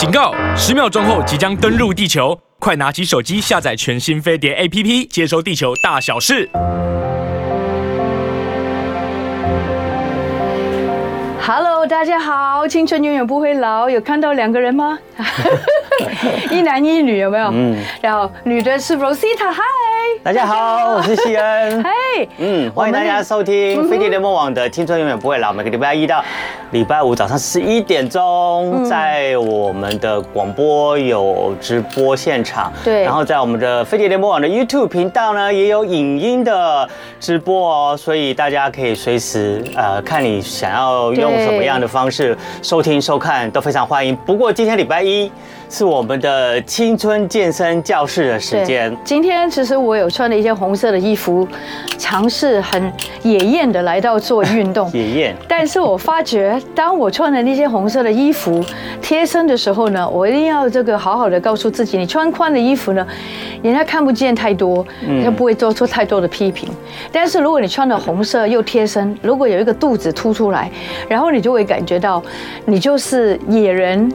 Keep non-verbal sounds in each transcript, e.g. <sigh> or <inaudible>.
警告！十秒钟后即将登陆地球，快拿起手机下载全新飞碟 APP，接收地球大小事。Hello，大家好，青春永远不会老。有看到两个人吗？<laughs> <laughs> 一男一女，有没有？嗯。然后女的是 Rosita，嗨。大家好，我是西恩。<laughs> 嗨。嗯，欢迎大家收听飞碟联盟网的《青春永远不会老》，每个礼拜一到礼拜五早上十一点钟，在我们的广播有直播现场。对。然后在我们的飞碟联盟网的 YouTube 频道呢，也有影音的直播哦，所以大家可以随时呃看你想要用什么样的方式收听收看都非常欢迎。不过今天礼拜一。是我们的青春健身教室的时间。今天其实我有穿了一件红色的衣服，尝试很野艳的来到做运动。<laughs> 野艳。但是我发觉，当我穿了那些红色的衣服贴身的时候呢，我一定要这个好好的告诉自己，你穿宽的衣服呢，人家看不见太多，他不会做出太多的批评。但是如果你穿的红色又贴身，如果有一个肚子凸出来，然后你就会感觉到，你就是野人。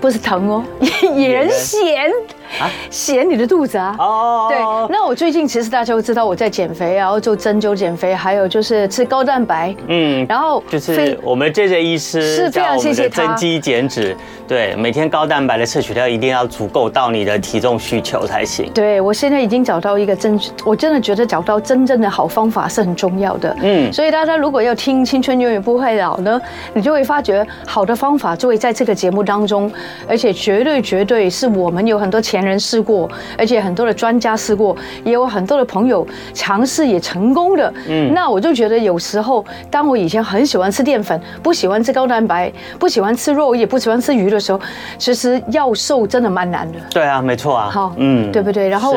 不是疼哦，<laughs> 也人嫌。啊，嫌你的肚子啊！哦，对，那我最近其实大家都知道我在减肥，然后做针灸减肥，还有就是吃高蛋白，嗯，然后就是我们 JJ 医师是非常谢谢他。增肌减脂，对，每天高蛋白的摄取量一定要足够到你的体重需求才行。对，我现在已经找到一个真，我真的觉得找到真正的好方法是很重要的，嗯，所以大家如果要听青春永远不会老呢，你就会发觉好的方法就会在这个节目当中，而且绝对绝对是我们有很多前人试过，而且很多的专家试过，也有很多的朋友尝试也成功的。嗯，那我就觉得有时候，当我以前很喜欢吃淀粉，不喜欢吃高蛋白，不喜欢吃肉，也不喜欢吃鱼的时候，其实要瘦真的蛮难的。对啊，没错啊。好，嗯，对不对？然后，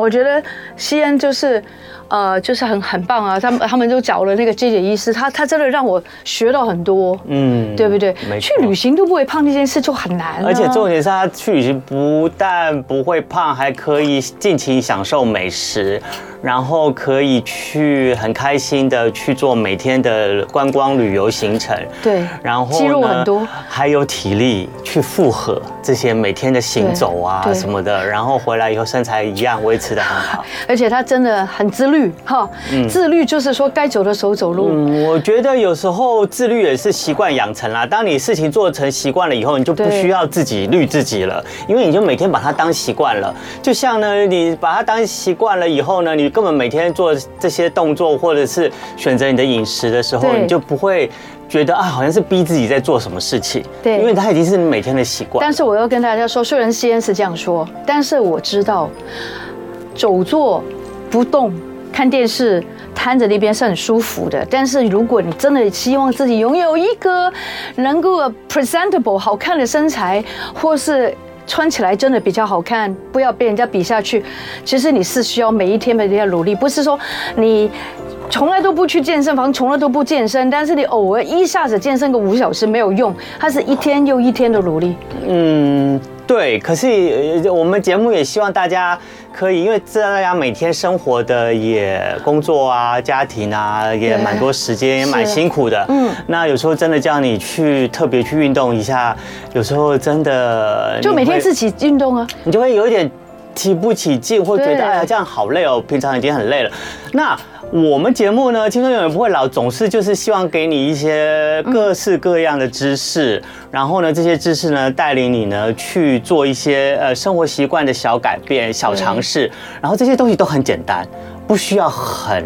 我觉得西恩就是。呃，就是很很棒啊！他们他们就找了那个 j 姐医师，他他真的让我学到很多，嗯，对不对？去旅行都不会胖这件事就很难啊。而且重点是他去旅行不但不会胖，还可以尽情享受美食。然后可以去很开心的去做每天的观光旅游行程，对，然后肌肉很多，还有体力去负荷这些每天的行走啊什么的，然后回来以后身材一样维持的很好，而且他真的很自律哈，自律就是说该走的时候走路。嗯，我觉得有时候自律也是习惯养成啦。当你事情做成习惯了以后，你就不需要自己律自己了，因为你就每天把它当习惯了。就像呢，你把它当习惯了以后呢，你根本每天做这些动作，或者是选择你的饮食的时候，你就不会觉得啊，好像是逼自己在做什么事情。对，因为它已经是你每天的习惯。但是我要跟大家说，虽然西恩是这样说，但是我知道，久坐不动看电视瘫在那边是很舒服的。但是如果你真的希望自己拥有一个能够 presentable 好看的身材，或是穿起来真的比较好看，不要被人家比下去。其实你是需要每一天每一天要努力，不是说你从来都不去健身房，从来都不健身，但是你偶尔一下子健身个五小时没有用，它是一天又一天的努力。嗯。对，可是我们节目也希望大家可以，因为知道大家每天生活的也工作啊、家庭啊，也蛮多时间，也蛮辛苦的。嗯，那有时候真的叫你去特别去运动一下，有时候真的就每天自己运动啊，你就会有一点提不起劲，或觉得哎呀这样好累哦，平常已经很累了。那我们节目呢，青春永远不会老，总是就是希望给你一些各式各样的知识，然后呢，这些知识呢，带领你呢去做一些呃生活习惯的小改变、小尝试，然后这些东西都很简单，不需要很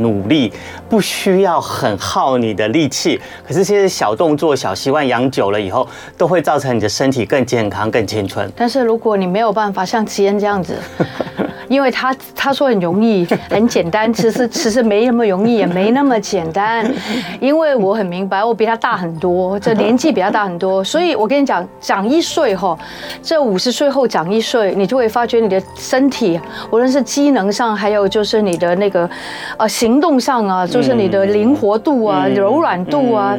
努力，不需要很耗你的力气，可是这些小动作、小习惯养久了以后，都会造成你的身体更健康、更青春。但是如果你没有办法像吉恩这样子。<laughs> 因为他他说很容易 <laughs> 很简单，其实其实没那么容易，也没那么简单。<laughs> 因为我很明白，我比他大很多，这年纪比他大很多，所以我跟你讲，长一岁哈，这五十岁后长一岁，你就会发觉你的身体，无论是机能上，还有就是你的那个呃行动上啊，就是你的灵活度啊、柔软度啊、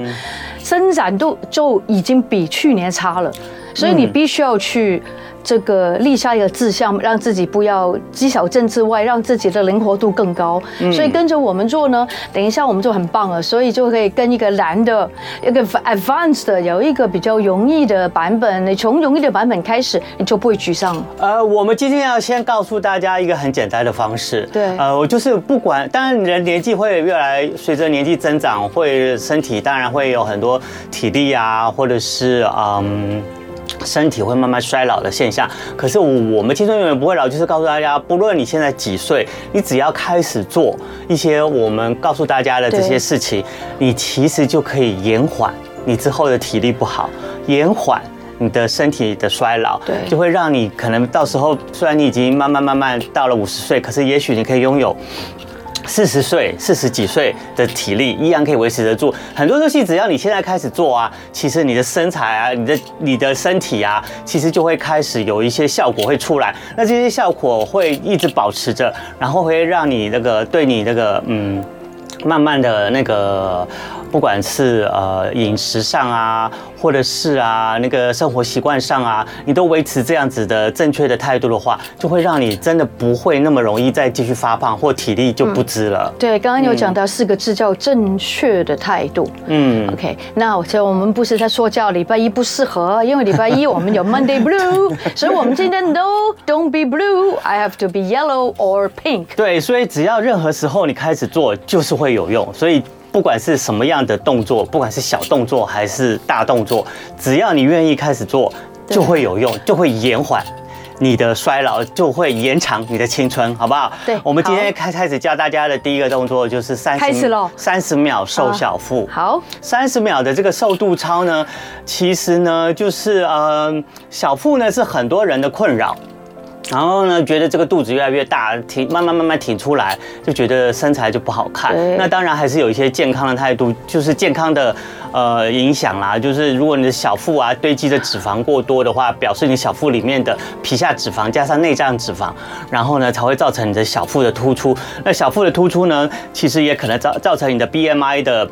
伸展度就已经比去年差了，所以你必须要去。这个立下一个志向，让自己不要积小症之外，让自己的灵活度更高。嗯、所以跟着我们做呢，等一下我们就很棒了，所以就可以跟一个难的、一个 advanced 的，有一个比较容易的版本。你从容易的版本开始，你就不会沮丧。呃，我们今天要先告诉大家一个很简单的方式。对，呃，我就是不管，当然人年纪会越来，随着年纪增长，会身体当然会有很多体力啊，或者是嗯。身体会慢慢衰老的现象，可是我们青春永远不会老，就是告诉大家，不论你现在几岁，你只要开始做一些我们告诉大家的这些事情，你其实就可以延缓你之后的体力不好，延缓你的身体的衰老，对，就会让你可能到时候虽然你已经慢慢慢慢到了五十岁，可是也许你可以拥有。四十岁、四十几岁的体力依然可以维持得住。很多东西只要你现在开始做啊，其实你的身材啊、你的你的身体啊，其实就会开始有一些效果会出来。那这些效果会一直保持着，然后会让你那个对你那个嗯，慢慢的那个。不管是呃饮食上啊，或者是啊那个生活习惯上啊，你都维持这样子的正确的态度的话，就会让你真的不会那么容易再继续发胖，或体力就不支了。嗯、对，刚刚有讲到四个字叫正确的态度。嗯，OK，那我我们不是在说教礼拜一不适合，因为礼拜一我们有 Monday Blue，<laughs> 所以我们今天 No don't be blue，I have to be yellow or pink。对，所以只要任何时候你开始做，就是会有用。所以。不管是什么样的动作，不管是小动作还是大动作，只要你愿意开始做，就会有用，就会延缓你的衰老，就会延长你的青春，好不好？对。我们今天开开始教大家的第一个动作就是三十，开始喽，三十秒瘦小腹。好，三十秒的这个瘦肚操呢，其实呢就是呃小腹呢是很多人的困扰。然后呢，觉得这个肚子越来越大，挺慢慢慢慢挺出来，就觉得身材就不好看。那当然还是有一些健康的态度，就是健康的呃影响啦。就是如果你的小腹啊堆积的脂肪过多的话，表示你小腹里面的皮下脂肪加上内脏脂肪，然后呢才会造成你的小腹的突出。那小腹的突出呢，其实也可能造造成你的 BMI 的。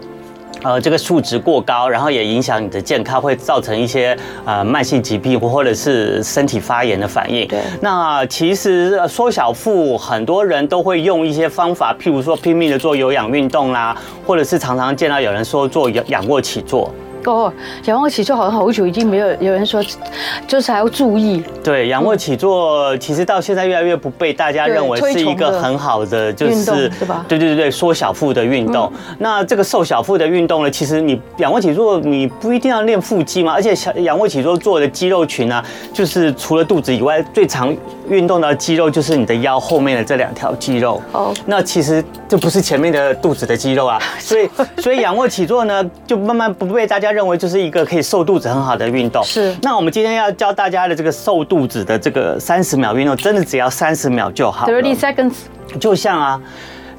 呃，这个数值过高，然后也影响你的健康，会造成一些呃慢性疾病或者是身体发炎的反应。对，那其实缩小腹，很多人都会用一些方法，譬如说拼命的做有氧运动啦，或者是常常见到有人说做仰仰卧起坐。哦，仰卧起坐好像好久已经没有有人说，就是还要注意。对，仰卧起坐其实到现在越来越不被大家认为是一个很好的，就是对吧？对对对对，缩小腹的运动。那这个瘦小腹的运动呢，其实你仰卧起坐你不一定要练腹肌嘛，而且仰卧起坐做的肌肉群啊，就是除了肚子以外，最常运动的肌肉就是你的腰后面的这两条肌肉。哦，那其实这不是前面的肚子的肌肉啊，<laughs> 所以所以仰卧起坐呢，就慢慢不被大家。认为就是一个可以瘦肚子很好的运动。是。那我们今天要教大家的这个瘦肚子的这个三十秒运动，真的只要三十秒就好。Thirty seconds。就像啊，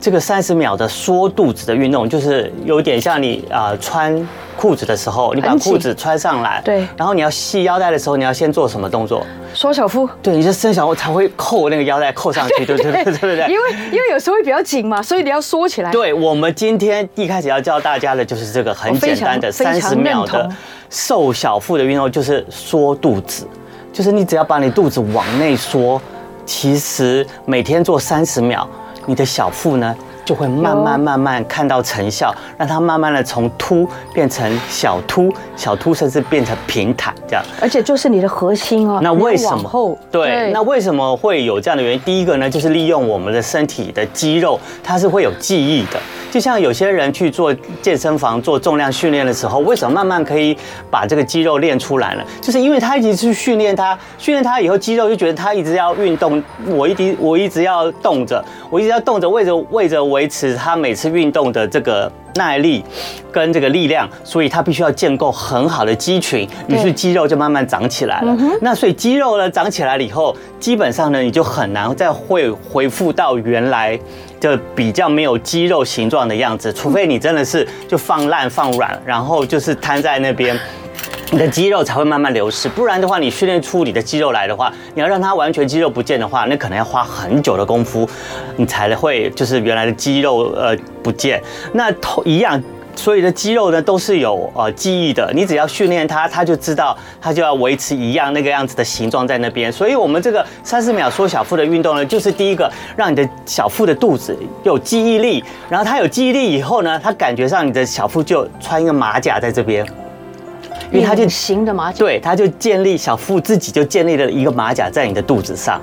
这个三十秒的缩肚子的运动，就是有点像你啊穿裤子的时候，你把裤子穿上来，对。然后你要系腰带的时候，你要先做什么动作？缩小腹。对，你是伸小腹才会扣那个腰带扣上去，对不对？对不对？因为因为有时候会比较紧嘛，所以你要缩起来。对，我们今天一开始要教大家的就是这个很简单的三十秒的。瘦小腹的运动就是缩肚子，就是你只要把你肚子往内缩，其实每天做三十秒，你的小腹呢就会慢慢慢慢看到成效，让它慢慢的从凸变成小凸，小凸甚至变成平坦这样。而且就是你的核心哦。那为什么？对，那为什么会有这样的原因？第一个呢，就是利用我们的身体的肌肉，它是会有记忆的。就像有些人去做健身房做重量训练的时候，为什么慢慢可以把这个肌肉练出来了？就是因为他一直去训练他，训练他以后肌肉就觉得他一直要运动，我一直我一直要动着，我一直要动着，为着为着维持他每次运动的这个耐力跟这个力量，所以他必须要建构很好的肌群，于是肌肉就慢慢长起来了。那所以肌肉呢长起来了以后，基本上呢你就很难再会恢复到原来。就比较没有肌肉形状的样子，除非你真的是就放烂放软，然后就是瘫在那边，你的肌肉才会慢慢流失。不然的话，你训练出你的肌肉来的话，你要让它完全肌肉不见的话，那可能要花很久的功夫，你才会就是原来的肌肉呃不见。那同一样。所有的肌肉呢都是有呃记忆的，你只要训练它，它就知道它就要维持一样那个样子的形状在那边。所以，我们这个三十秒缩小腹的运动呢，就是第一个让你的小腹的肚子有记忆力，然后它有记忆力以后呢，它感觉上你的小腹就穿一个马甲在这边。因为它就形的马甲，对，它就建立小腹自己就建立了一个马甲在你的肚子上。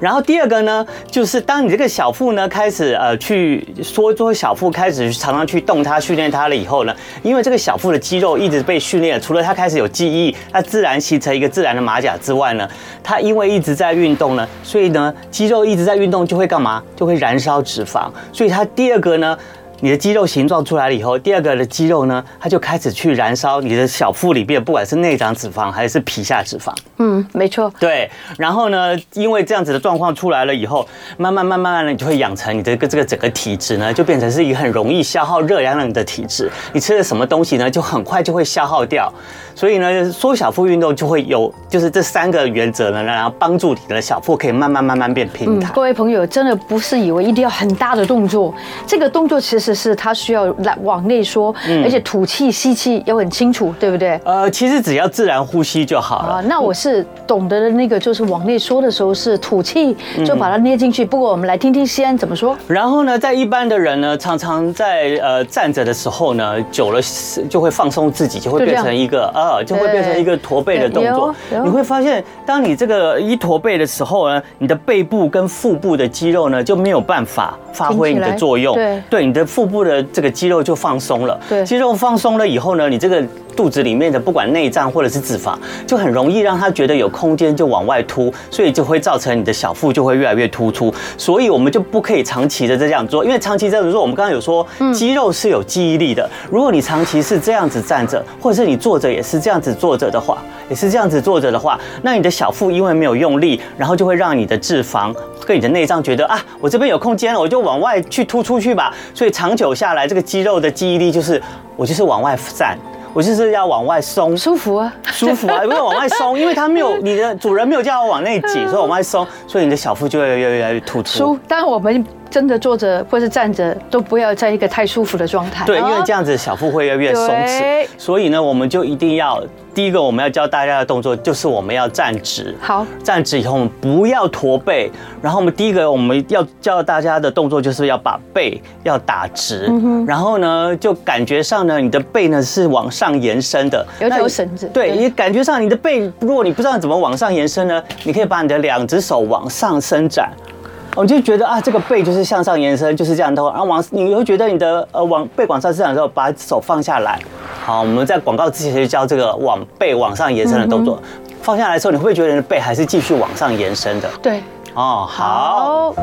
然后第二个呢，就是当你这个小腹呢开始呃去缩缩小腹，开始常常去动它训练它了以后呢，因为这个小腹的肌肉一直被训练，除了它开始有记忆，它自然形成一个自然的马甲之外呢，它因为一直在运动呢，所以呢肌肉一直在运动就会干嘛？就会燃烧脂肪。所以它第二个呢。你的肌肉形状出来了以后，第二个的肌肉呢，它就开始去燃烧你的小腹里边，不管是内脏脂肪还是皮下脂肪。嗯，没错。对，然后呢，因为这样子的状况出来了以后，慢慢慢慢的，你就会养成你的个这个整个体质呢，就变成是一个很容易消耗热量的体质。你吃了什么东西呢，就很快就会消耗掉。所以呢，缩小腹运动就会有，就是这三个原则呢，然后帮助你的小腹可以慢慢慢慢变平坦。嗯，各位朋友，真的不是以为一定要很大的动作，这个动作其实是它需要来往内缩，而且吐气吸气要很清楚，对不对？呃，其实只要自然呼吸就好了。啊，那我是懂得的那个，就是往内缩的时候是吐气，就把它捏进去。不过我们来听听西安怎么说。然后呢，在一般的人呢，常常在呃站着的时候呢，久了就会放松自己，就会变成一个呃，就会变成一个驼背的动作。你会发现，当你这个一驼背的时候呢，你的背部跟腹部的肌肉呢就没有办法发挥你的作用。对，对，你的腹部的这个肌肉就放松了。对，肌肉放松了以后呢，你这个。肚子里面的不管内脏或者是脂肪，就很容易让他觉得有空间就往外凸，所以就会造成你的小腹就会越来越突出。所以我们就不可以长期的这样做，因为长期这样做，我们刚刚有说肌肉是有记忆力的。如果你长期是这样子站着，或者是你坐着也是这样子坐着的话，也是这样子坐着的话，那你的小腹因为没有用力，然后就会让你的脂肪跟你的内脏觉得啊，我这边有空间了，我就往外去突出去吧。所以长久下来，这个肌肉的记忆力就是我就是往外站。我就是要往外松，舒服啊，舒服啊，<laughs> 不是往外松，因为它没有 <laughs> 你的主人没有叫我往内挤，所以往外松，所以你的小腹就会越来越突出。舒，但我们。真的坐着或是站着都不要在一个太舒服的状态。对，因为这样子小腹会越来越松弛。所以呢，我们就一定要第一个我们要教大家的动作就是我们要站直。好，站直以后我们不要驼背。然后我们第一个我们要教大家的动作就是要把背要打直。然后呢，就感觉上呢，你的背呢是往上延伸的，有条绳子。对，你感觉上你的背，如果你不知道怎么往上延伸呢，你可以把你的两只手往上伸展。我就觉得啊，这个背就是向上延伸，就是这样的话，然后往你会觉得你的呃往背往上伸展的时候，把手放下来。好，我们在广告之前就教这个往背往上延伸的动作。放下来的时候，你会不会觉得你的背还是继续往上延伸的？对。哦，好。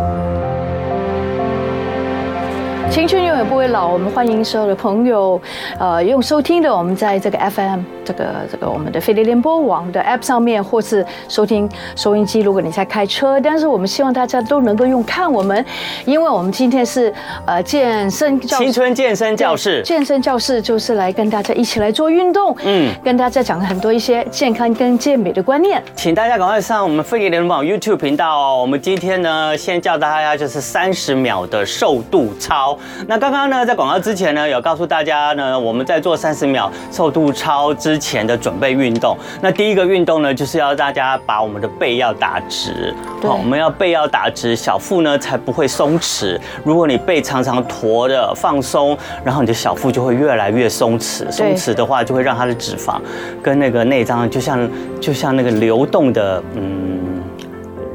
青春永远不会老，我们欢迎所有的朋友，呃，用收听的，我们在这个 FM 这个这个我们的飞碟联播网的 App 上面，或是收听收音机。如果你在开车，但是我们希望大家都能够用看我们，因为我们今天是呃健身教，青春健身教室，健身教室就是来跟大家一起来做运动，嗯，跟大家讲很多一些健康跟健美的观念，请大家赶快上我们飞碟联播网 YouTube 频道哦。我们今天呢，先教大家就是三十秒的瘦肚操。那刚刚呢，在广告之前呢，有告诉大家呢，我们在做三十秒瘦肚操之前的准备运动。那第一个运动呢，就是要大家把我们的背要打直，好，我们要背要打直，小腹呢才不会松弛。如果你背常常驼的放松，然后你的小腹就会越来越松弛，松弛的话就会让它的脂肪跟那个内脏就像就像那个流动的嗯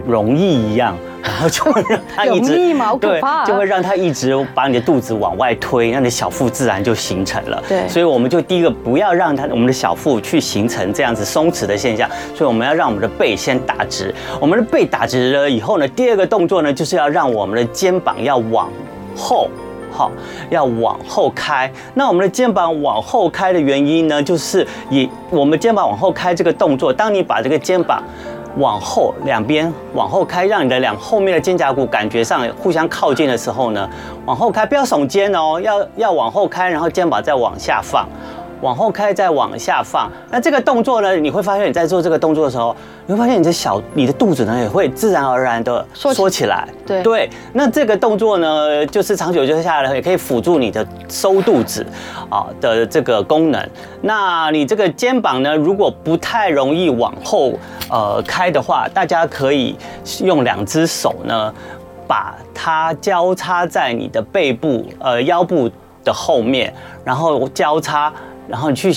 溶液一样。然后就会让它一直对，就会让它一直把你的肚子往外推，让你的小腹自然就形成了。对，所以我们就第一个不要让它我们的小腹去形成这样子松弛的现象，所以我们要让我们的背先打直。我们的背打直了以后呢，第二个动作呢，就是要让我们的肩膀要往后，好，要往后开。那我们的肩膀往后开的原因呢，就是以我们肩膀往后开这个动作，当你把这个肩膀。往后两边往后开，让你的两后面的肩胛骨感觉上互相靠近的时候呢，往后开，不要耸肩哦，要要往后开，然后肩膀再往下放，往后开，再往下放。那这个动作呢，你会发现你在做这个动作的时候，你会发现你的小你的肚子呢也会自然而然的缩起来。对对，那这个动作呢，就是长久就下来也可以辅助你的收肚子啊的这个功能。那你这个肩膀呢，如果不太容易往后呃开的话，大家可以用两只手呢，把它交叉在你的背部呃腰部的后面，然后交叉。然后你去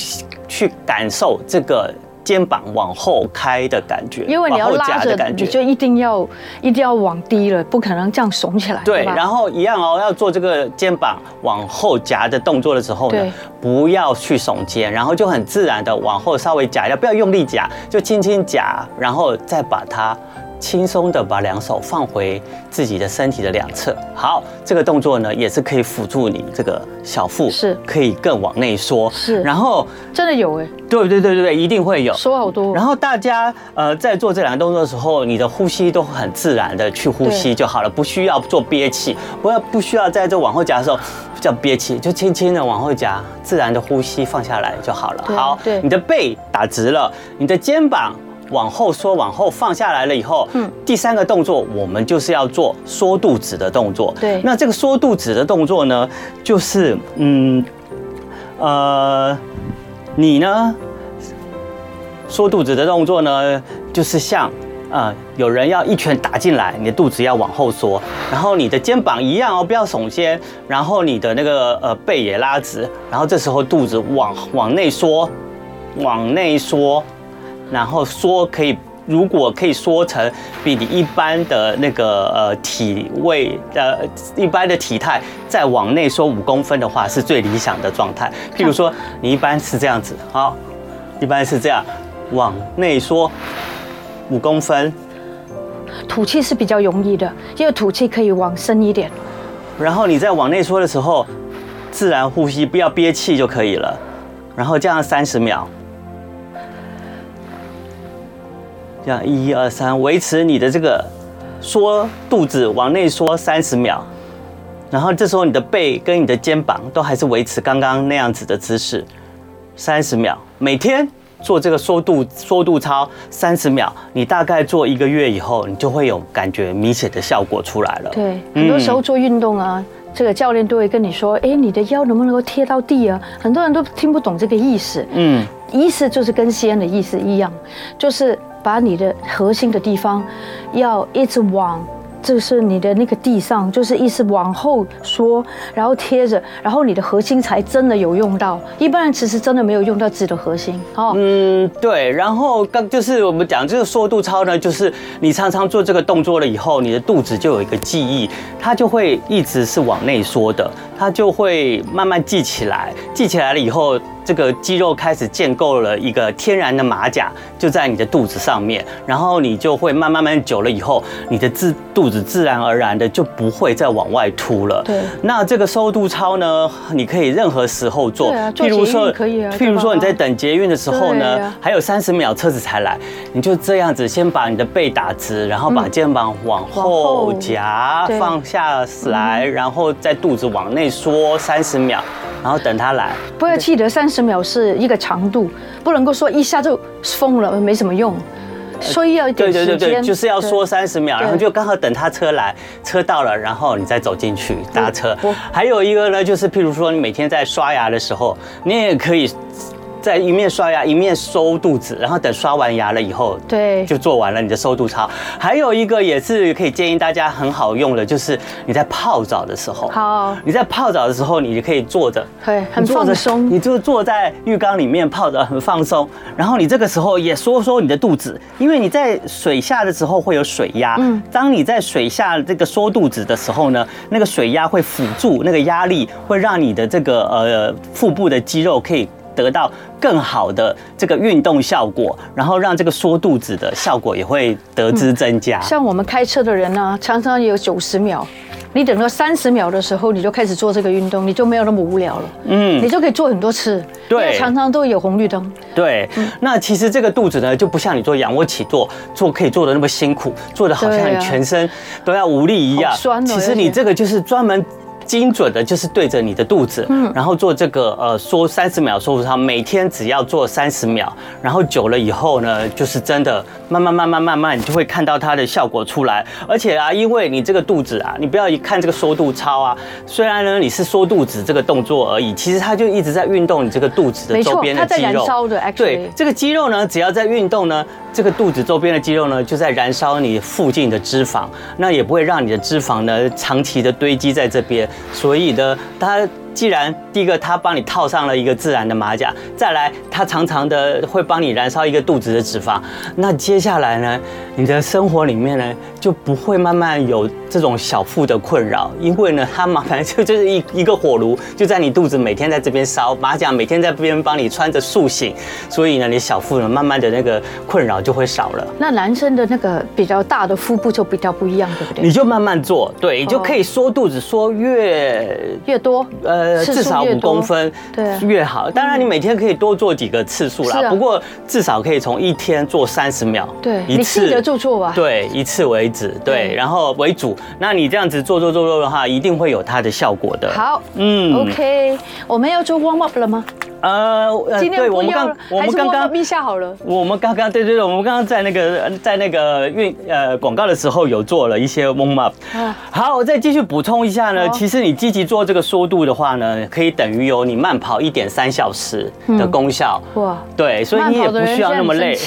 去感受这个肩膀往后开的感觉，因为你要拉着，你就一定要一定要往低了，不可能这样耸起来。对，然后一样哦，要做这个肩膀往后夹的动作的时候呢，不要去耸肩，然后就很自然的往后稍微夹一下，不要用力夹，就轻轻夹，然后再把它。轻松的把两手放回自己的身体的两侧，好，这个动作呢也是可以辅助你这个小腹是。可以更往内缩，是，然后真的有哎，对对对对对，一定会有。缩好多。然后大家呃在做这两个动作的时候，你的呼吸都很自然的去呼吸就好了，不需要做憋气，不要不需要在这往后夹的时候叫憋气，就轻轻的往后夹，自然的呼吸放下来就好了。好，对，你的背打直了，你的肩膀。往后缩，往后放下来了以后，嗯，第三个动作我们就是要做缩肚子的动作。对，那这个缩肚子的动作呢，就是嗯，呃，你呢，缩肚子的动作呢，就是像呃，有人要一拳打进来，你的肚子要往后缩，然后你的肩膀一样哦，不要耸肩，然后你的那个呃背也拉直，然后这时候肚子往往内缩，往内缩。然后缩可以，如果可以缩成比你一般的那个呃体位呃一般的体态再往内缩五公分的话，是最理想的状态。譬如说，你一般是这样子，好，一般是这样往内缩五公分。吐气是比较容易的，因为吐气可以往深一点。然后你在往内缩的时候，自然呼吸，不要憋气就可以了。然后这样三十秒。这样一二三，维持你的这个缩肚子往内缩三十秒，然后这时候你的背跟你的肩膀都还是维持刚刚那样子的姿势，三十秒。每天做这个缩肚缩肚操三十秒，你大概做一个月以后，你就会有感觉明显的效果出来了。对，很多时候做运动啊，这个教练都会跟你说，哎，你的腰能不能够贴到地啊？很多人都听不懂这个意思。嗯，意思就是跟西安的意思一样，就是。把你的核心的地方，要一直往。这是你的那个地上，就是意思往后缩，然后贴着，然后你的核心才真的有用到。一般人其实真的没有用到自己的核心。哦，嗯，对。然后刚就是我们讲这个缩肚操呢，就是你常常做这个动作了以后，你的肚子就有一个记忆，它就会一直是往内缩的，它就会慢慢记起来。记起来了以后，这个肌肉开始建构了一个天然的马甲，就在你的肚子上面。然后你就会慢慢慢久了以后，你的自肚子。自然而然的就不会再往外凸了。对，那这个收肚操呢，你可以任何时候做。对啊，做捷运可以啊。譬如说你在等捷运的时候呢，还有三十秒车子才来，你就这样子先把你的背打直，然后把肩膀往后夹放下来，然后再肚子往内缩三十秒，然后等他来。不要记得三十秒是一个长度，不能够说一下就疯了，没什么用。所以要一点时间，对对对，就是要说三十秒，然后就刚好等他车来，车到了，然后你再走进去搭车。还有一个呢，就是譬如说你每天在刷牙的时候，你也可以。在一面刷牙一面收肚子，然后等刷完牙了以后，对，就做完了你的收肚操。还有一个也是可以建议大家很好用的，就是你在泡澡的时候，好，你在泡澡的时候，你就可以坐着，对，很放松，你就坐在浴缸里面泡着，很放松。然后你这个时候也收缩你的肚子，因为你在水下的时候会有水压，嗯，当你在水下这个缩肚子的时候呢，那个水压会辅助那个压力，会让你的这个呃腹部的肌肉可以。得到更好的这个运动效果，然后让这个缩肚子的效果也会得之增加。像我们开车的人呢，常常有九十秒，你等到三十秒的时候，你就开始做这个运动，你就没有那么无聊了。嗯，你就可以做很多次。对，常常都有红绿灯。对，那其实这个肚子呢，就不像你做仰卧起坐做可以做的那么辛苦，做的好像你全身都要无力一样。酸。其实你这个就是专门。精准的，就是对着你的肚子，嗯，然后做这个呃缩三十秒缩腹操，每天只要做三十秒，然后久了以后呢，就是真的慢慢慢慢慢慢，你就会看到它的效果出来。而且啊，因为你这个肚子啊，你不要一看这个缩肚操啊，虽然呢你是缩肚子这个动作而已，其实它就一直在运动你这个肚子的周边的肌肉。对，这个肌肉呢，只要在运动呢，这个肚子周边的肌肉呢，就在燃烧你附近的脂肪，那也不会让你的脂肪呢长期的堆积在这边。所以呢，他。既然第一个他帮你套上了一个自然的马甲，再来他常常的会帮你燃烧一个肚子的脂肪，那接下来呢，你的生活里面呢就不会慢慢有这种小腹的困扰，因为呢，它麻烦就就是一一个火炉就在你肚子每天在这边烧，马甲每天在这边帮你穿着塑形，所以呢，你小腹呢慢慢的那个困扰就会少了。那男生的那个比较大的腹部就比较不一样，对不对？你就慢慢做，对，你就可以缩肚子缩越越多，呃。呃，至少五公分，对，越好。当然，你每天可以多做几个次数啦。不过至少可以从一天做三十秒，对，一次就做吧。对，一次为止，对，然后为主。那你这样子做做做做的话，一定会有它的效果的。好，嗯，OK，我们要做 warm up 了吗？呃，今天我们刚我们刚刚陛下好了，我们刚刚对对对，我们刚刚在那个在那个运呃广告的时候有做了一些 warm up。好，我再继续补充一下呢，其实你积极做这个缩肚的话呢，可以等于有你慢跑一点三小时的功效。哇，对，所以你也不需要那么累。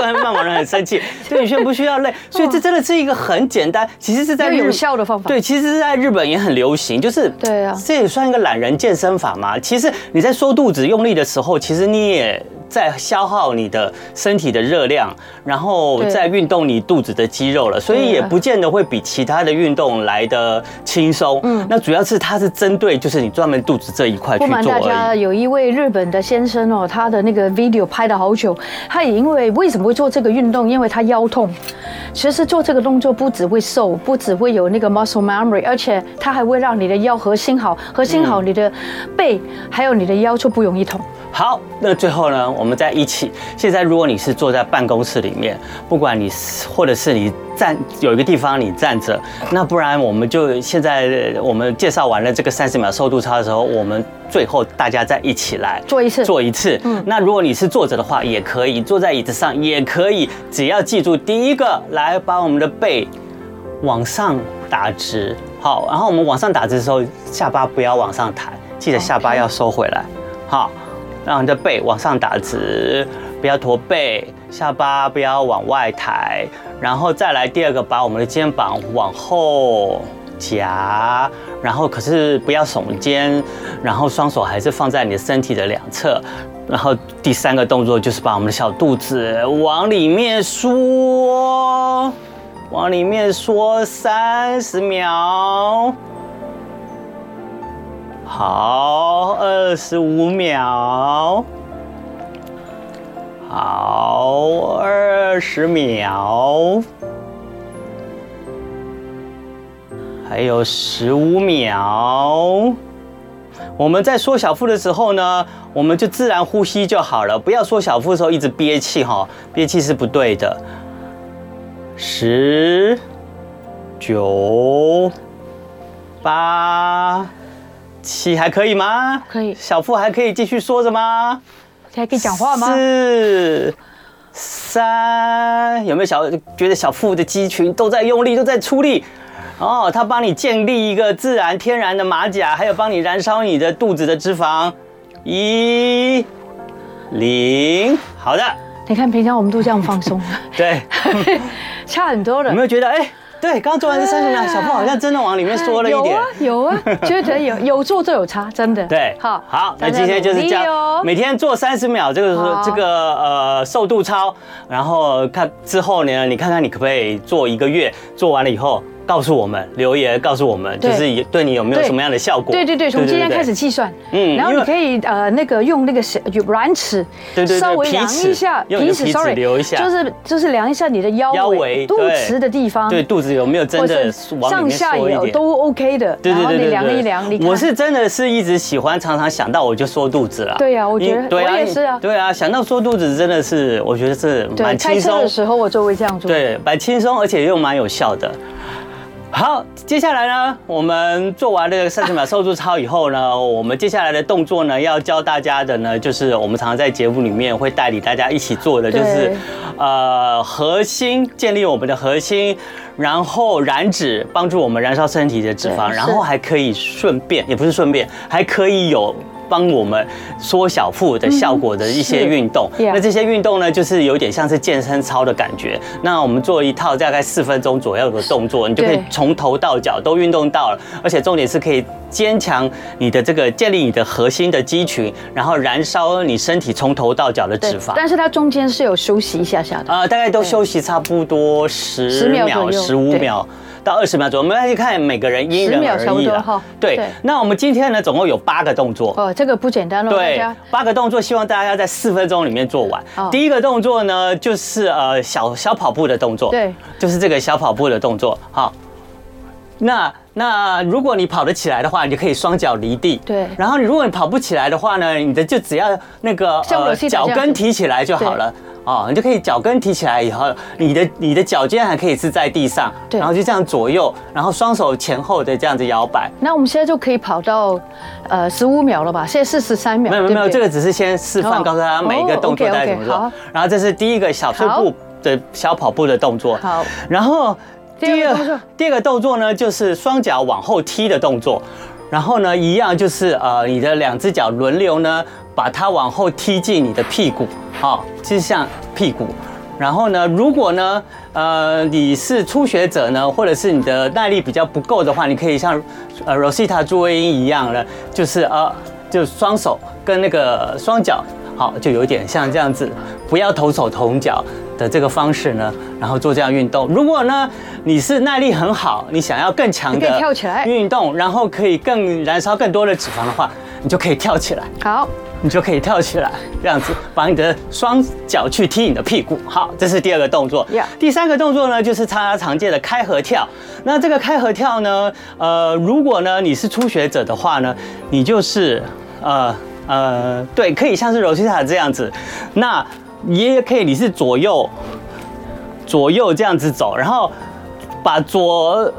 慢跑 <laughs> 人很生气，对，你现在不需要累，<laughs> 所以这真的是一个很简单，其实是在有效的方法。对，其实是在日本也很流行，就是对啊，这也算一个懒人健身法嘛。其实你在缩肚子。用力的时候，其实你也在消耗你的身体的热量，然后在运动你肚子的肌肉了，所以也不见得会比其他的运动来的轻松。嗯，那主要是它是针对就是你专门肚子这一块去做。不瞒大家，有一位日本的先生哦，他的那个 video 拍了好久，他也因为为什么会做这个运动？因为他腰痛。其实做这个动作不只会瘦，不只会有那个 muscle memory，而且它还会让你的腰核心好，核心好，你的背还有你的腰就不容易痛。好，那最后呢，我们在一起。现在如果你是坐在办公室里面，不管你或者是你站有一个地方你站着，那不然我们就现在我们介绍完了这个三十秒瘦肚操的时候，我们最后大家再一起来做一次，做一次。嗯，那如果你是坐着的话，也可以坐在椅子上也可以，只要记住第一个，来把我们的背往上打直。好，然后我们往上打直的时候，下巴不要往上抬，记得下巴要收回来。好。让你的背往上打直，不要驼背，下巴不要往外抬，然后再来第二个，把我们的肩膀往后夹，然后可是不要耸肩，然后双手还是放在你的身体的两侧，然后第三个动作就是把我们的小肚子往里面缩，往里面缩三十秒。好，二十五秒。好，二十秒。还有十五秒。我们在缩小腹的时候呢，我们就自然呼吸就好了，不要缩小腹的时候一直憋气哈，憋气是不对的。十、九、八。七还可以吗？可以。小腹还可以继续缩着吗？还可以讲话吗？四、三，有没有小觉得小腹的肌群都在用力，都在出力？哦，它帮你建立一个自然天然的马甲，还有帮你燃烧你的肚子的脂肪。一、零，好的。你看，平常我们都这样放松。对，<laughs> 差很多了。有没有觉得哎？对，刚刚做完这三十秒，小布好像真的往里面缩了一点。有啊，有啊，<laughs> 觉得有有做就有差，真的。对，好，好，那今天就是这样，每天做三十秒，这个这个呃瘦肚操，然后看之后呢，你看看你可不可以做一个月，做完了以后。告诉我们留言，告诉我们就是对你有没有什么样的效果？对对对，从今天开始计算。嗯，然后你可以呃那个用那个小软尺，对对，稍微量一下皮尺，sorry，留一下，就是就是量一下你的腰腰围、肚脐的地方，对肚子有没有真的上下有都 OK 的。对对对，你量一量，你我是真的是一直喜欢，常常想到我就缩肚子了。对呀，我觉得我也是啊。对啊，想到缩肚子真的是，我觉得是蛮轻松。开车的时候我就会这样做。对，蛮轻松，而且又蛮有效的。好，接下来呢，我们做完这个三十秒瘦肚操以后呢，我们接下来的动作呢，要教大家的呢，就是我们常常在节目里面会带领大家一起做的，就是呃核心，建立我们的核心，然后燃脂，帮助我们燃烧身体的脂肪，然后还可以顺便，也不是顺便，还可以有。帮我们缩小腹的效果的一些运动，那这些运动呢，就是有点像是健身操的感觉。那我们做一套大概四分钟左右的动作，你就可以从头到脚都运动到了，而且重点是可以坚强你的这个建立你的核心的肌群，然后燃烧你身体从头到脚的脂肪。但是它中间是有休息一下下的，呃，大概都休息差不多十秒、十五秒。到二十秒左右，我们来看每个人因人而异了。对，那我们今天呢，总共有八个动作。哦，这个不简单哦。对，八个动作，希望大家在四分钟里面做完。第一个动作呢，就是呃小小跑步的动作。对，就是这个小跑步的动作。好，那那如果你跑得起来的话，你就可以双脚离地。对。然后你如果你跑不起来的话呢，你的就只要那个呃脚跟提起来就好了。哦，你就可以脚跟提起来以后，你的你的脚尖还可以是在地上，对，然后就这样左右，然后双手前后的这样子摇摆。那我们现在就可以跑到呃十五秒了吧？现在是十三秒。没有没有，这个只是先示范，告诉大家每一个动作该怎么做。然后这是第一个小碎步的小跑步的动作。好。然后第二第二个动作呢，就是双脚往后踢的动作。然后呢，一样就是呃，你的两只脚轮流呢，把它往后踢进你的屁股，好，就像屁股。然后呢，如果呢，呃，你是初学者呢，或者是你的耐力比较不够的话，你可以像呃 Rosita 朱薇英一样呢，就是呃，就双手跟那个双脚，好，就有点像这样子，不要同手同脚。的这个方式呢，然后做这样运动。如果呢，你是耐力很好，你想要更强的跳起来运动，然后可以更燃烧更多的脂肪的话，你就可以跳起来。好，你就可以跳起来，这样子把你的双脚去踢你的屁股。好，这是第二个动作。第三个动作呢，就是大家常见的开合跳。那这个开合跳呢，呃，如果呢你是初学者的话呢，你就是呃呃，对，可以像是柔西塔这样子。那你也可以，你是左右左右这样子走，然后把左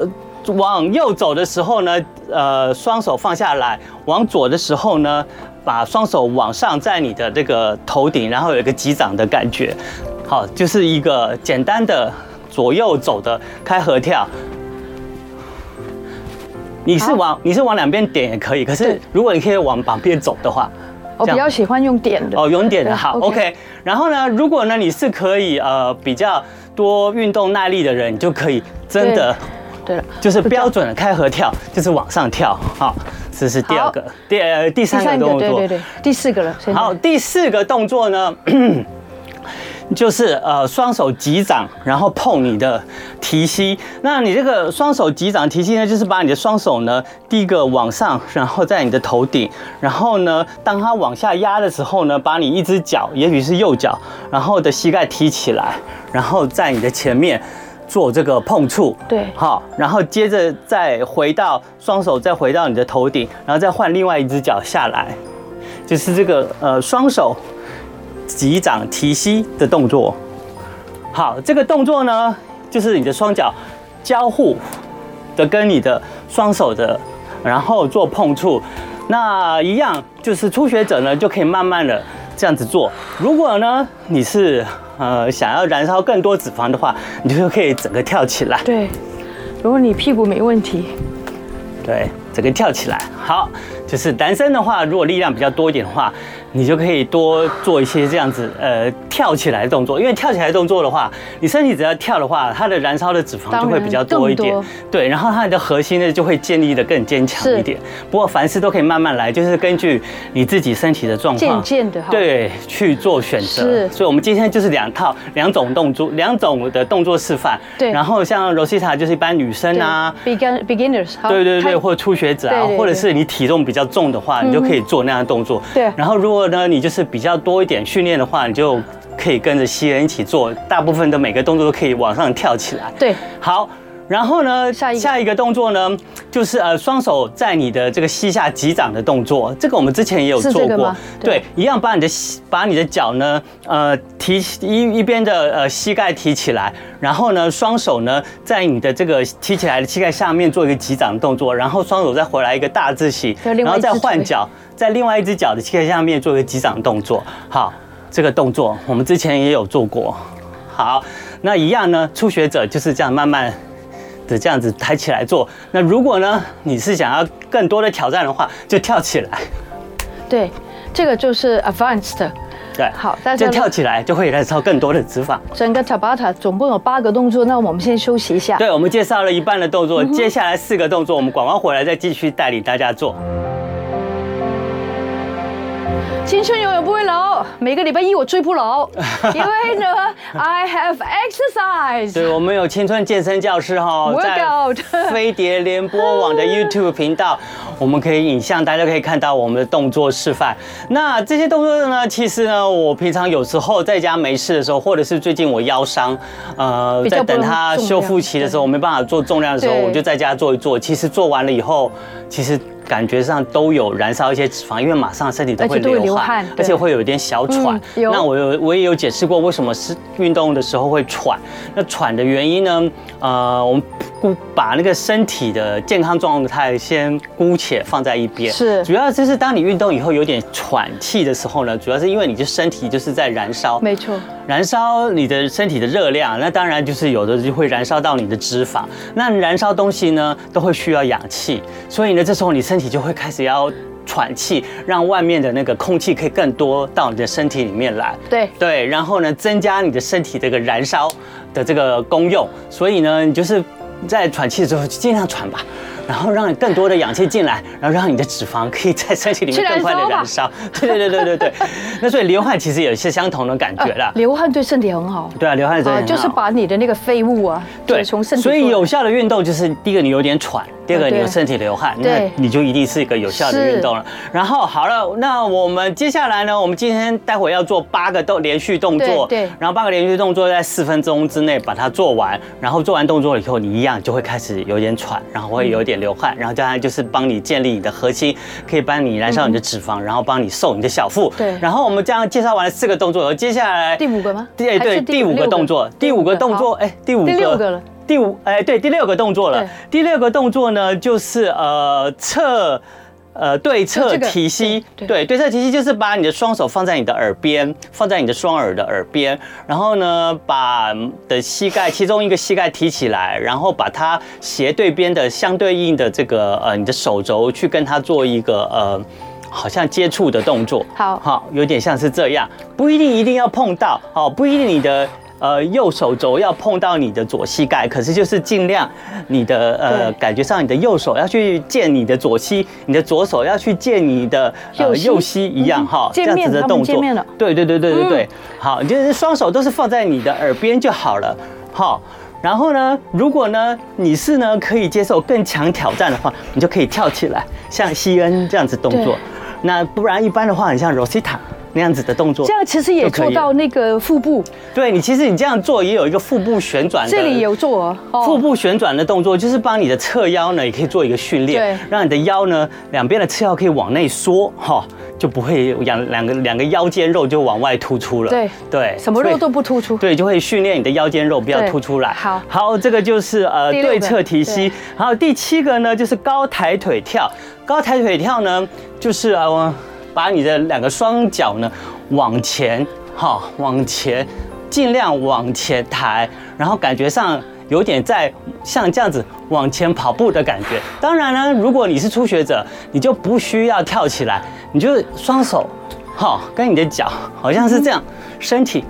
往右走的时候呢，呃，双手放下来；往左的时候呢，把双手往上，在你的这个头顶，然后有一个击掌的感觉。好，就是一个简单的左右走的开合跳。你是往你是往两边点也可以，可是如果你可以往旁边走的话。我比较喜欢用点的哦，用点的好，OK。然后呢，如果呢你是可以呃比较多运动耐力的人，你就可以真的，对了，就是标准的开合跳，就是往上跳。好，这是第二个，第呃第三个动作，对对对，第四个了。好，第四个动作呢？<coughs> 就是呃，双手击掌，然后碰你的提膝。那你这个双手击掌提膝呢，就是把你的双手呢，第一个往上，然后在你的头顶，然后呢，当它往下压的时候呢，把你一只脚，也许是右脚，然后的膝盖提起来，然后在你的前面做这个碰触。对，好，然后接着再回到双手，再回到你的头顶，然后再换另外一只脚下来，就是这个呃双手。击掌提膝的动作，好，这个动作呢，就是你的双脚交互的跟你的双手的，然后做碰触，那一样就是初学者呢就可以慢慢的这样子做。如果呢你是呃想要燃烧更多脂肪的话，你就可以整个跳起来。对，如果你屁股没问题，对，整个跳起来。好，就是男生的话，如果力量比较多一点的话。你就可以多做一些这样子，呃，跳起来的动作。因为跳起来的动作的话，你身体只要跳的话，它的燃烧的脂肪就会比较多一点。对，然后它的核心呢就会建立的更坚强一点。不过凡事都可以慢慢来，就是根据你自己身体的状况，渐渐的对去做选择。是，所以我们今天就是两套两种动作，两种的动作示范。对。然后像 Rosita 就是一般女生啊，begin beginners。对对对，或者初学者啊，或者是你体重比较重的话，你就可以做那样的动作。对。然后如果呢，你就是比较多一点训练的话，你就可以跟着西恩一起做，大部分的每个动作都可以往上跳起来。对，好，然后呢，下一个下一个动作呢，就是呃双手在你的这个膝下击掌的动作。这个我们之前也有做过对，一样把你的把你的脚呢，呃提一一边的呃膝盖提起来，然后呢双手呢在你的这个提起来的膝盖下面做一个击掌的动作，然后双手再回来一个大字形，然后再换脚，在另外一只脚的膝盖下面做一个击掌动作。好，这个动作我们之前也有做过。好，那一样呢，初学者就是这样慢慢。这样子抬起来做。那如果呢，你是想要更多的挑战的话，就跳起来。对，这个就是 advanced。对，好，大家就跳起来就会燃烧更多的脂肪。整个 Tabata 总共有八个动作，那我们先休息一下。对，我们介绍了一半的动作，接下来四个动作，我们广告回来再继续带领大家做。青春永远不会老，每个礼拜一我追不老，<laughs> 因为呢，I have exercise。对，我们有青春健身教室哈，在飞碟联播网的 YouTube 频道，我们可以影像，大家可以看到我们的动作示范。那这些动作呢，其实呢，我平常有时候在家没事的时候，或者是最近我腰伤，呃，在等它修复期的时候，我没办法做重量的时候，我就在家做一做。其实做完了以后，其实。感觉上都有燃烧一些脂肪，因为马上身体都会流汗，而且会有一点小喘。那我有我也有解释过为什么是运动的时候会喘。那喘的原因呢？呃，我们姑把那个身体的健康状态先姑且放在一边。是，主要就是当你运动以后有点喘气的时候呢，主要是因为你的身体就是在燃烧。没错，燃烧你的身体的热量，那当然就是有的就会燃烧到你的脂肪。那燃烧东西呢，都会需要氧气，所以呢，这时候你身体就会开始要喘气，让外面的那个空气可以更多到你的身体里面来。对对，然后呢，增加你的身体这个燃烧的这个功用。所以呢，你就是在喘气的时候就尽量喘吧。然后让更多的氧气进来，然后让你的脂肪可以在身体里面更快的燃烧。对对对对对对。<laughs> 那所以流汗其实也是相同的感觉啦。流汗对身体很好。对啊，流汗对。就是把你的那个废物啊，对，从身体。所以有效的运动就是第一个你有点喘，第二个你的身体流汗，那你就一定是一个有效的运动了。然后好了，那我们接下来呢，我们今天待会要做八个动连续动作，对。然后八个连续动作在四分钟之内把它做完，然后做完动作以后，你一样就会开始有点喘，然后会有点。流汗，然后接下来就是帮你建立你的核心，可以帮你燃烧你的脂肪，然后帮你瘦你的小腹。对。然后我们这样介绍完了四个动作，接下来第五个吗？对对，第五个动作，第五个动作，哎，第五个，第六个了，第五，哎，对，第六个动作了。第六个动作呢，就是呃侧。呃，对侧提膝，对，对侧提膝就是把你的双手放在你的耳边，放在你的双耳的耳边，然后呢，把的膝盖其中一个膝盖提起来，然后把它斜对边的相对应的这个呃你的手肘去跟它做一个呃好像接触的动作，好，好，有点像是这样，不一定一定要碰到，哦，不一定你的。呃，右手肘要碰到你的左膝盖，可是就是尽量你的呃，感觉上你的右手要去见你的左膝，你的左手要去见你的呃右膝一样哈，这样子的动作。对对对对对对，好，就是双手都是放在你的耳边就好了。好，然后呢，如果呢你是呢可以接受更强挑战的话，你就可以跳起来，像西恩这样子动作。那不然一般的话，很像 Rosita。那样子的动作，这样其实也做到那个腹部。对，你其实你这样做也有一个腹部旋转。这里有做腹部旋转的动作，就是帮你的侧腰呢，也可以做一个训练，对，让你的腰呢两边的侧腰可以往内缩，哈，就不会两两个两个腰间肉就往外突出了。对对，什么肉都不突出。对，就会训练你的腰间肉不要突出来。好，好，这个就是呃对侧提膝。然后第七个呢就是高抬腿跳，高抬腿跳呢就是呃。把你的两个双脚呢往前，哈，往前，尽量往前抬，然后感觉上有点在像这样子往前跑步的感觉。当然呢，如果你是初学者，你就不需要跳起来，你就双手，哈，跟你的脚好像是这样，身体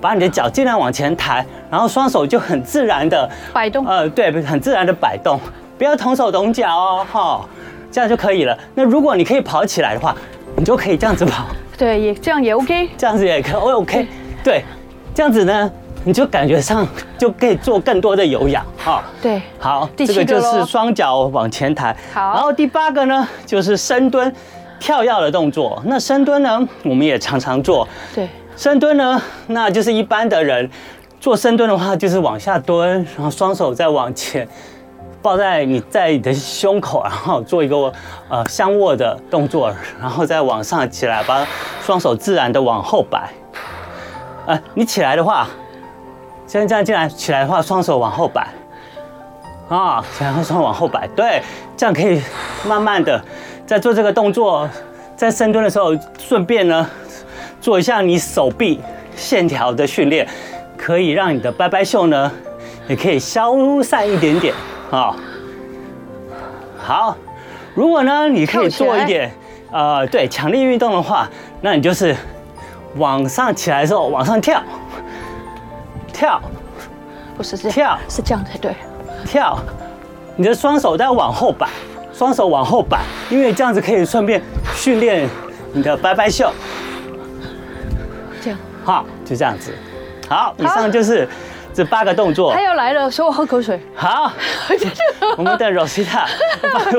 把你的脚尽量往前抬，然后双手就很自然的摆动，呃，对，很自然的摆动，不要同手同脚哦，哈，这样就可以了。那如果你可以跑起来的话，你就可以这样子跑，对，也这样也 OK，这样子也可以，OK，对，这样子呢，你就感觉上就可以做更多的有氧，哈，对，好，这个就是双脚往前抬，好，然后第八个呢，就是深蹲跳跃的动作。那深蹲呢，我们也常常做，对，深蹲呢，那就是一般的人。做深蹲的话，就是往下蹲，然后双手再往前抱在你在你的胸口，然后做一个呃相握的动作，然后再往上起来，把双手自然的往后摆。呃，你起来的话，先这样进来，起来的话，双手往后摆。啊，然后双手往后摆，对，这样可以慢慢的在做这个动作，在深蹲的时候，顺便呢做一下你手臂线条的训练，可以让你的拜拜袖呢也可以消散一点点啊。好，如果呢你可以做一点呃对强力运动的话，那你就是往上起来的时候往上跳，跳，不是这样，跳是这样才对。跳，你的双手再往后摆，双手往后摆，因为这样子可以顺便训练你的拜拜袖。这样，好，就这样子。好，以上就是这八个动作。他要来了，说我喝口水。好，<laughs> 我们的 Rosita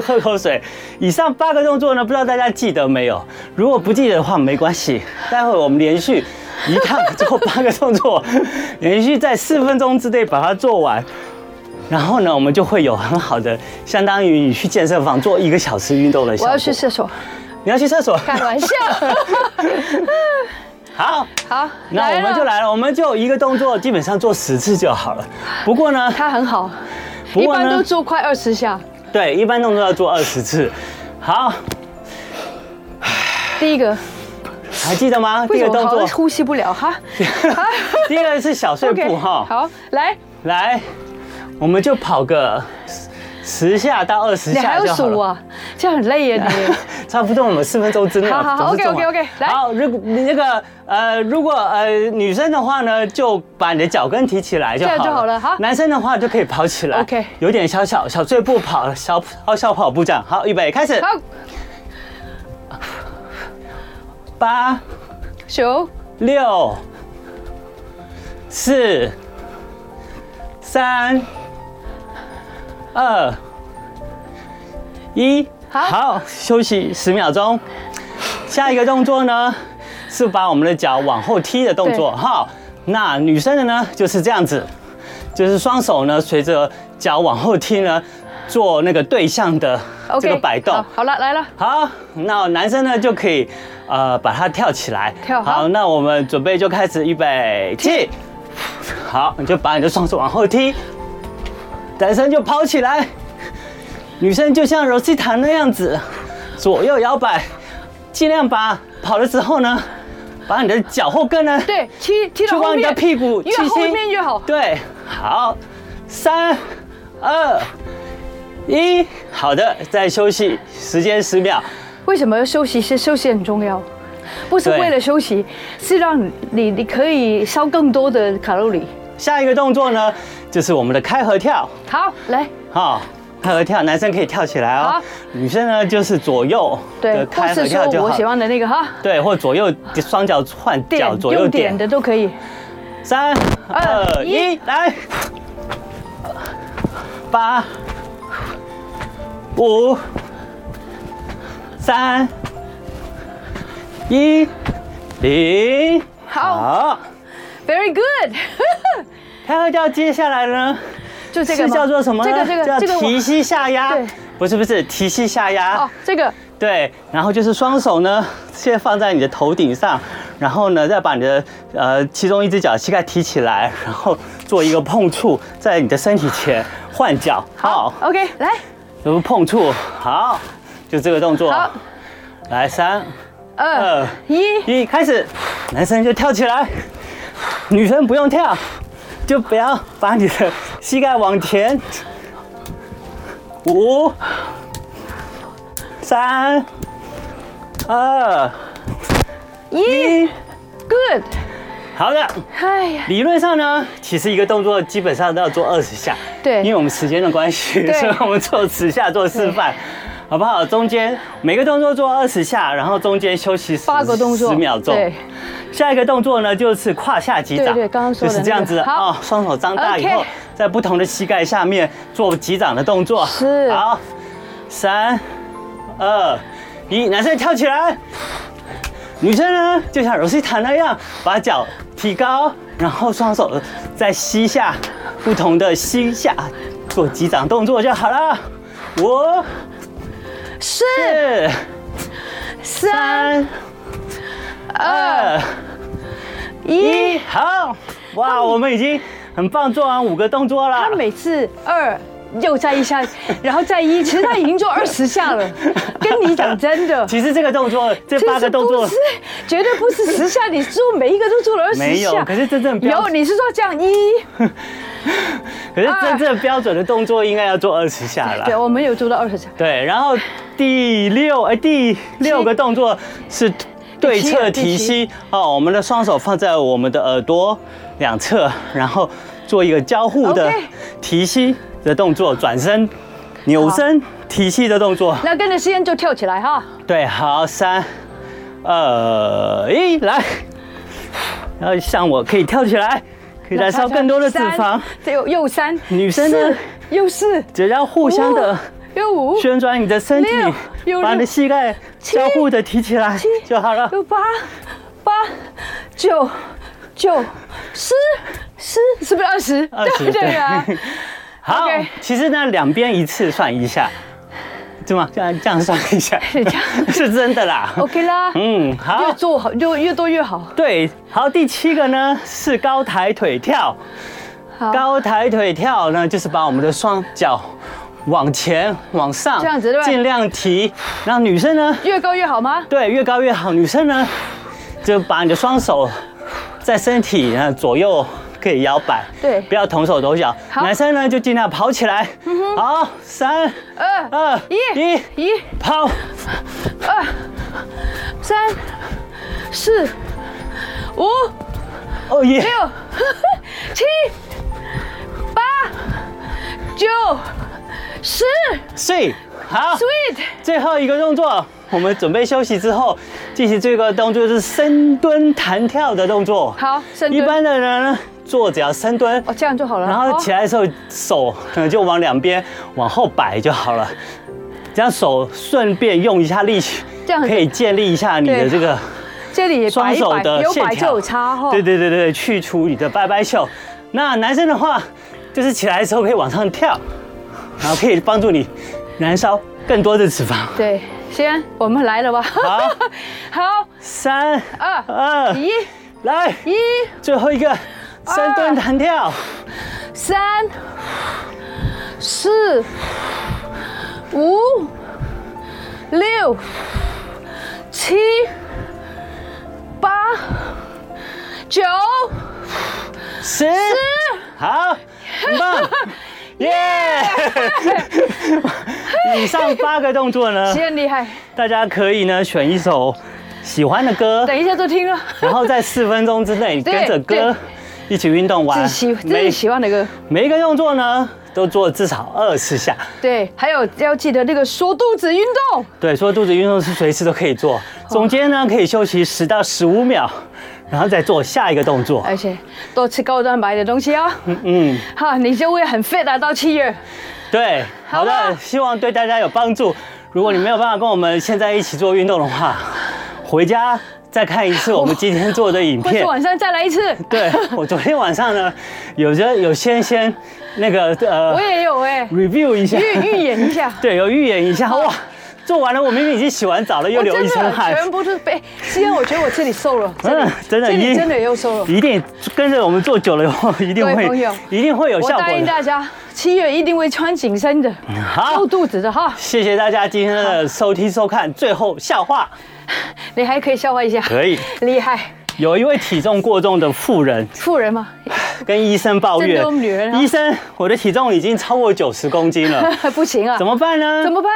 喝口水。以上八个动作呢，不知道大家记得没有？如果不记得的话，没关系，待会我们连续一趟做八个动作，<laughs> 连续在四分钟之内把它做完。然后呢，我们就会有很好的，相当于你去健身房做一个小时运动的效果。我要去厕所。你要去厕所？开玩笑。<laughs> 好，好，那我们就来了，我们就一个动作，基本上做十次就好了。不过呢，它很好，不过呢，一般都做快二十下。对，一般动作要做二十次。好，第一个还记得吗？第一个动作呼吸不了哈。<laughs> 第一个是小碎步 <laughs> 哈。好，来来。我们就跑个十下到二十下。你还要数啊？这样很累耶，你。<laughs> 差不多，我们四分钟之内。好好好，OK OK OK。来，好，如果你那个呃，如果呃女生的话呢，就把你的脚跟提起来就好了。这样就好了。好。男生的话就可以跑起来。OK。有点小小小碎步跑，小小小跑步这样。好，预备开始。好。八、九、六、四、三。二一，好，休息十秒钟。下一个动作呢，是把我们的脚往后踢的动作。哈，那女生的呢就是这样子，就是双手呢随着脚往后踢呢，做那个对象的这个摆动。好了，来了。好，那男生呢就可以呃把它跳起来。跳好，那我们准备就开始，预备起。好，你就把你的双手往后踢。男生就跑起来，女生就像柔西塔那样子，左右摇摆，尽量把跑的时候呢，把你的脚后跟呢，对，踢踢到你的屁股，越后面越好。对，好，三、二、一，好的，再休息时间十秒。为什么要休息？是休息很重要，不是为了休息，是让你你可以烧更多的卡路里。下一个动作呢，就是我们的开合跳。好，来，好，开合跳，男生可以跳起来哦。女生呢就是左右的开合跳就好。我喜欢的那个哈。对，或左右双脚换脚左右点的都可以。三二一，来，八五三一零，好。Very good，开合跳接下来呢，就这个是叫做什么呢？这个这个叫提膝下压。对，不是不是提膝下压。哦，这个。对，然后就是双手呢，先放在你的头顶上，然后呢，再把你的呃其中一只脚膝盖提起来，然后做一个碰触，在你的身体前换脚。好，OK，来。有个碰触，好，就这个动作。好，来，三二一，一开始，男生就跳起来。女生不用跳，就不要把你的膝盖往前。五、三、二、一，Good。好的。哎呀，理论上呢，其实一个动作基本上都要做二十下。对。因为我们时间的关系，所以我们做十下做示范，好不好？中间每个动作做二十下，然后中间休息十八个动作十秒钟。对。下一个动作呢，就是胯下击掌，对对，刚刚说的，就是这样子啊，双手张大以后，在不同的膝盖下面做击掌的动作。是，好，三、二、一，男生跳起来，女生呢就像柔西塔那样，把脚提高，然后双手在膝下不同的膝下做击掌动作就好了。五、四、四、三、二、一，好！哇，我们已经很棒，做完五个动作了。他每次二。又再一下，<laughs> 然后再一，其实他已经做二十下了。<laughs> 跟你讲真的，其实这个动作，这八个动作，是绝对不是十下，你做每一个都做了二十下。<laughs> 没有，可是真正有，你是说这样一？<laughs> 可是真正标准的动作应该要做二十下了。对，我们有做到二十下。对，然后第六哎，第六个动作是对侧提膝哦，我们的双手放在我们的耳朵两侧，然后做一个交互的提膝。的动作，转身、扭身、提膝的动作。那跟着先就跳起来哈。对，好，三、二、一，来。然后像我可以跳起来，可以燃烧更多的脂肪。又又三。女生呢？又四。只要互相的，又五。旋转你的身体，把你的膝盖交互的提起来就好了。有八、八、九、九、十、十，是不是二十？二十，对啊。好其实呢，两边一次算一下，对吗？这样这样算一下，<laughs> 是这样，<laughs> 是真的啦。OK 啦，嗯，好，越做好就越多越好。对，好，第七个呢是高抬腿跳。高抬腿跳呢，就是把我们的双脚往前往上，这样子对吧？尽量提。然后女生呢，越高越好吗？对，越高越好。女生呢，就把你的双手在身体啊左右。可以摇摆，对，不要同手同脚。男生呢就尽量跑起来。嗯、好，三二二一一一跑，二三四五哦耶六 <laughs> 七八九十，睡好，sweet。最后一个动作，我们准备休息之后进行这个动作，是深蹲弹跳的动作。好，深蹲。一般的人呢。坐只要深蹲哦，这样就好了。然后起来的时候，手可 <laughs> 能就往两边往后摆就好了。这样手顺便用一下力气，这样可以建立一下你的这个这里双手的线条。有差哈。对对对对，去除你的拜拜袖。那男生的话，就是起来的时候可以往上跳，然后可以帮助你燃烧更多的脂肪。对，先我们来了吧。好，<laughs> 好，三二二一，来一，最后一个。深蹲弹跳，三、四、五、六、七、八、九、十，好，很棒，<laughs> 耶！以上八个动作呢，很厉害。大家可以呢选一首喜欢的歌，等一下就听了，然后在四分钟之内 <laughs> 跟着歌。一起运动完，自己喜自己喜欢的歌，每一个动作呢，都做至少二十下。对，还有要记得那个缩肚子运动。对，缩肚子运动是随时都可以做，中间呢可以休息十到十五秒，然后再做下一个动作。而且多吃高蛋白的东西哦。嗯嗯。好，你就会很 fit 啊，到七月。对，好的，好，希望对大家有帮助。如果你没有办法跟我们现在一起做运动的话，回家。再看一次我们今天做的影片，晚上再来一次。对，我昨天晚上呢，<laughs> 有着有先先那个呃，我也有哎，review 一下，预预演一下，<laughs> 对，有预演一下，哇，做完了，我明明已经洗完澡了，又流一身汗，全部都被。今天我觉得我这里瘦了，真的真的，真的又瘦了，一定跟着我们做久了以后，一定会，一定会有效果。我答应大家，七月一定会穿紧身的，好，露肚子的哈。谢谢大家今天的收听收看，最后笑话。<laughs> 你还可以笑话一下，可以厉害。有一位体重过重的妇人，妇人吗？跟医生抱怨，女人啊、医生，我的体重已经超过九十公斤了，<laughs> 不行啊，怎么办呢？怎么办？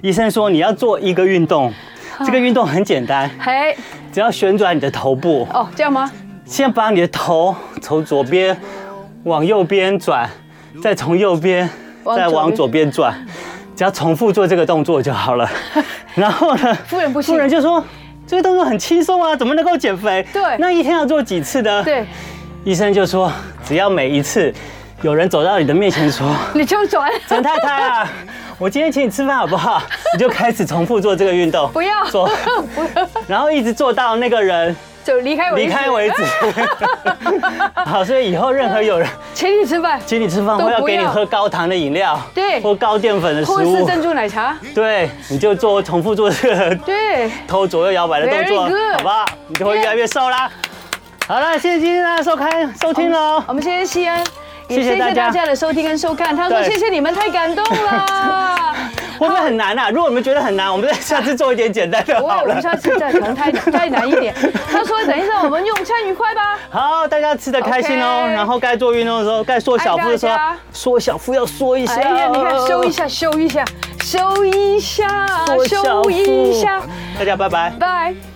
医生说你要做一个运动，这个运动很简单，嘿，只要旋转你的头部。哦，这样吗？先把你的头从左边往右边转，再从右边再往左边转。只要重复做这个动作就好了。<laughs> 然后呢，夫人不行，夫人就说这个动作很轻松啊，怎么能够减肥？对，那一天要做几次呢？对，医生就说只要每一次有人走到你的面前说，<laughs> 你就转。陈太太啊，我今天请你吃饭好不好？<laughs> 你就开始重复做这个运动。不要，做，然后一直做到那个人就离开。离开为止。<laughs> 好，所以以后任何有人请你吃饭，请你吃饭，我要给你喝高糖的饮料，对，或高淀粉的食物，或是珍珠奶茶，对，你就做重复做这个对偷左右摇摆的动作，好不好？你就会越来越瘦啦。好了，谢谢今天大家收看收听喽。我们谢谢西恩，也谢谢大家的收听跟收看。他说谢谢你们，太感动了。<laughs> 会不会很难啊？如果你们觉得很难，我们再下次做一点简单的好了。我们下次再可能太太难一点。<laughs> 他说等一下我们用餐愉快吧。好，大家吃的开心哦。然后该做运动的时候，该缩小腹的时候，缩小腹要缩一下。哎呀，你看，收一下，<laughs> 收一下，收一下，收一下。大家拜拜。拜。